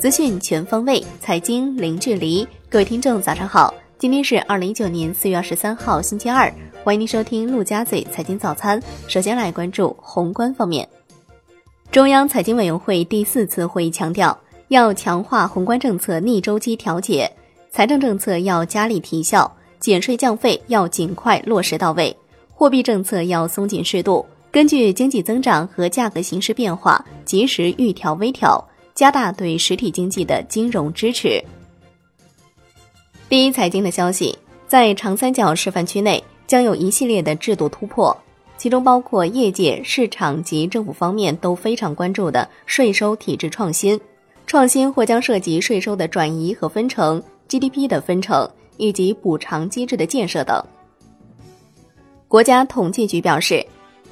资讯全方位，财经零距离。各位听众，早上好！今天是二零一九年四月二十三号，星期二。欢迎您收听陆家嘴财经早餐。首先来关注宏观方面，中央财经委员会第四次会议强调，要强化宏观政策逆周期调节，财政政策要加力提效，减税降费要尽快落实到位，货币政策要松紧适度。根据经济增长和价格形势变化，及时预调微调，加大对实体经济的金融支持。第一财经的消息，在长三角示范区内将有一系列的制度突破，其中包括业界、市场及政府方面都非常关注的税收体制创新。创新或将涉及税收的转移和分成、GDP 的分成以及补偿机制的建设等。国家统计局表示。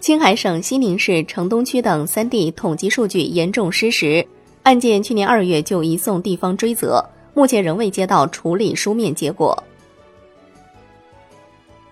青海省西宁市城东区等三地统计数据严重失实，案件去年二月就移送地方追责，目前仍未接到处理书面结果。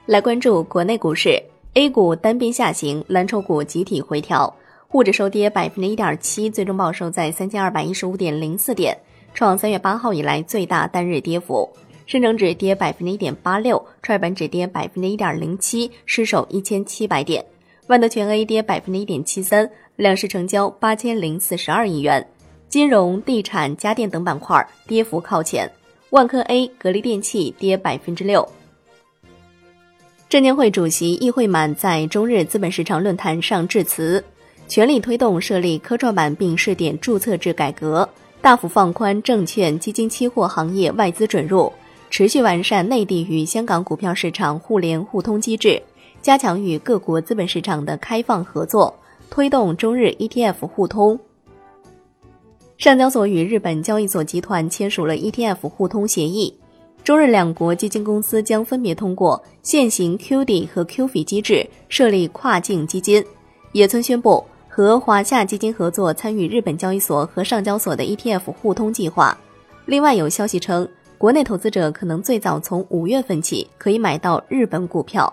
来关注国内股市，A 股单边下行，蓝筹股集体回调，沪指收跌百分之一点七，最终报收在三千二百一十五点零四点，创三月八号以来最大单日跌幅。深成指跌百分之一点八六，创业板指跌百分之一点零七，失守一千七百点。万德全 A 跌百分之一点七三，两市成交八千零四十二亿元。金融、地产、家电等板块跌幅靠前。万科 A、格力电器跌百分之六。证监会主席易会满在中日资本市场论坛上致辞，全力推动设立科创板并试点注册制改革，大幅放宽证券基金期货行业外资准入，持续完善内地与香港股票市场互联互通机制。加强与各国资本市场的开放合作，推动中日 ETF 互通。上交所与日本交易所集团签署了 ETF 互通协议，中日两国基金公司将分别通过现行 QD 和 QF 机制设立跨境基金。野村宣布和华夏基金合作参与日本交易所和上交所的 ETF 互通计划。另外有消息称，国内投资者可能最早从五月份起可以买到日本股票。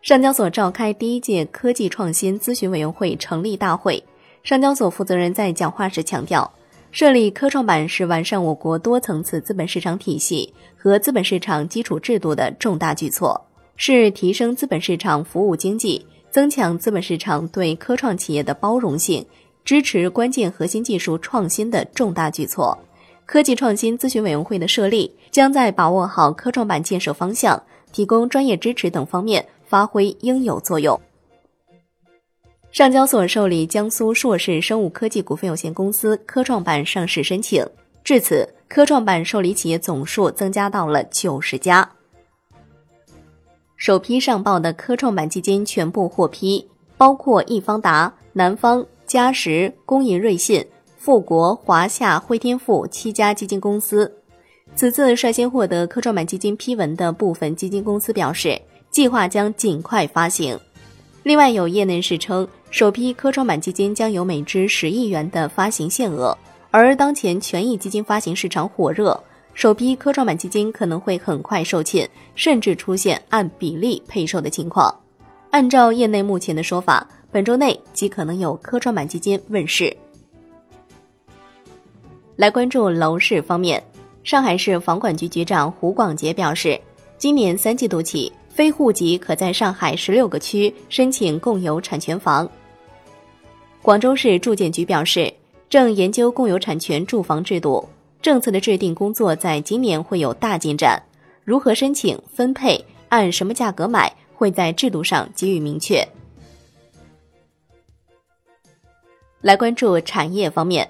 上交所召开第一届科技创新咨询委员会成立大会，上交所负责人在讲话时强调，设立科创板是完善我国多层次资本市场体系和资本市场基础制度的重大举措，是提升资本市场服务经济、增强资本市场对科创企业的包容性、支持关键核心技术创新的重大举措。科技创新咨询委员会的设立，将在把握好科创板建设方向、提供专业支持等方面。发挥应有作用。上交所受理江苏硕士生物科技股份有限公司科创板上市申请，至此科创板受理企业总数增加到了九十家。首批上报的科创板基金全部获批，包括易方达、南方、嘉实、工银瑞信、富国、华夏、汇添富七家基金公司。此次率先获得科创板基金批文的部分基金公司表示。计划将尽快发行。另外，有业内人士称，首批科创板基金将有每支十亿元的发行限额，而当前权益基金发行市场火热，首批科创板基金可能会很快售罄，甚至出现按比例配售的情况。按照业内目前的说法，本周内极可能有科创板基金问世。来关注楼市方面，上海市房管局局长胡广杰表示，今年三季度起。非户籍可在上海十六个区申请共有产权房。广州市住建局表示，正研究共有产权住房制度政策的制定工作，在今年会有大进展。如何申请、分配、按什么价格买，会在制度上给予明确。来关注产业方面，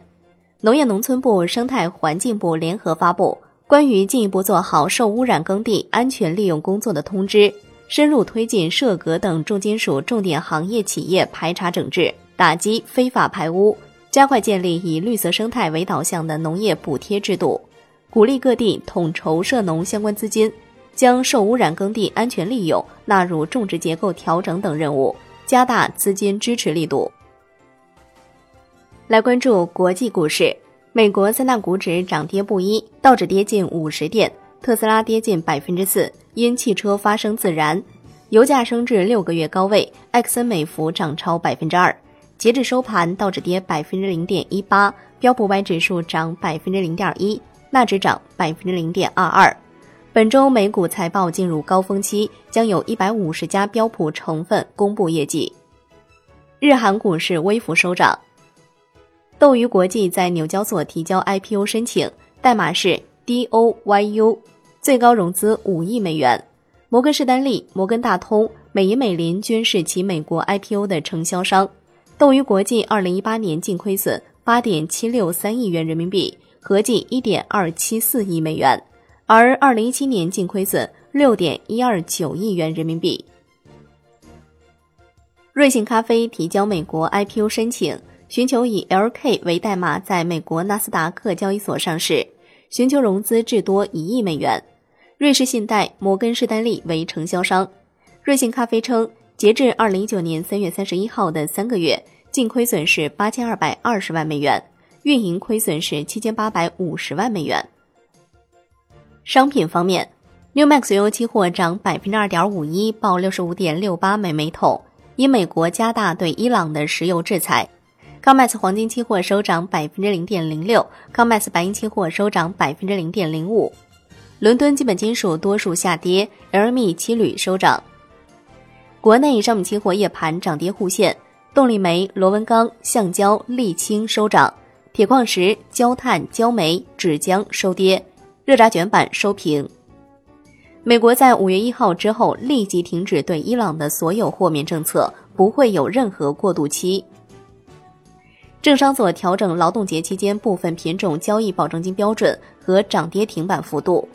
农业农村部、生态环境部联合发布。关于进一步做好受污染耕地安全利用工作的通知，深入推进涉镉等重金属重点行业企业排查整治，打击非法排污，加快建立以绿色生态为导向的农业补贴制度，鼓励各地统筹涉农相关资金，将受污染耕地安全利用纳入种植结构调整等任务，加大资金支持力度。来关注国际股市。美国三大股指涨跌不一，道指跌近五十点，特斯拉跌近百分之四，因汽车发生自燃。油价升至六个月高位，埃克森美孚涨超百分之二。截至收盘，道指跌百分之零点一八，标普 Y 指数涨百分之零点一，纳指涨百分之零点二二。本周美股财报进入高峰期，将有一百五十家标普成分公布业绩。日韩股市微幅收涨。斗鱼国际在纽交所提交 IPO 申请，代码是 DOYU，最高融资五亿美元。摩根士丹利、摩根大通、美银美林均是其美国 IPO 的承销商。斗鱼国际二零一八年净亏损八点七六三亿元人民币，合计一点二七四亿美元，而二零一七年净亏损六点一二九亿元人民币。瑞幸咖啡提交美国 IPO 申请。寻求以 LK 为代码在美国纳斯达克交易所上市，寻求融资至多一亿美元。瑞士信贷、摩根士丹利为承销商。瑞幸咖啡称，截至二零一九年三月三十一号的三个月，净亏损是八千二百二十万美元，运营亏损是七千八百五十万美元。商品方面，New Max 油期货涨百分之二点五一，报六十五点六八美每桶，因美国加大对伊朗的石油制裁。COMEX 黄金期货收涨百分之零点零六，COMEX 白银期货收涨百分之零点零五。伦敦基本金属多数下跌，LME 期铝收涨。国内商品期货夜盘涨跌互现，动力煤、螺纹钢、橡胶、沥青收涨，铁矿石、焦炭、焦煤、纸浆收跌，热轧卷板收平。美国在五月一号之后立即停止对伊朗的所有豁免政策，不会有任何过渡期。政商所调整劳动节期间部分品种交易保证金标准和涨跌停板幅度。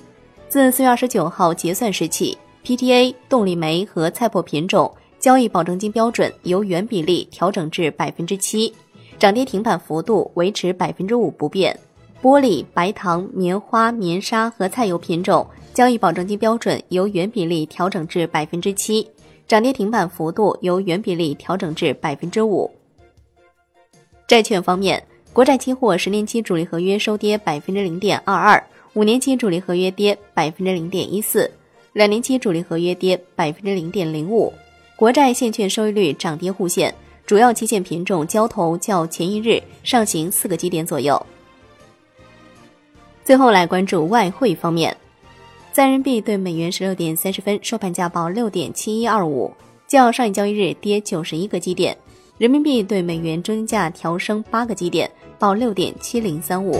自四月二十九号结算时起，PTA、动力煤和菜粕品种交易保证金标准由原比例调整至百分之七，涨跌停板幅度维持百分之五不变。玻璃、白糖、棉花、棉纱和菜油品种交易保证金标准由原比例调整至百分之七，涨跌停板幅度由原比例调整至百分之五。债券方面，国债期货十年期主力合约收跌百分之零点二二，五年期主力合约跌百分之零点一四，两年期主力合约跌百分之零点零五。国债现券收益率涨跌互现，主要期限品种交投较前一日上行四个基点左右。最后来关注外汇方面，在人民币对美元十六点三十分收盘价报六点七一二五，较上一交易日跌九十一个基点。人民币对美元中间价调升八个基点，报六点七零三五。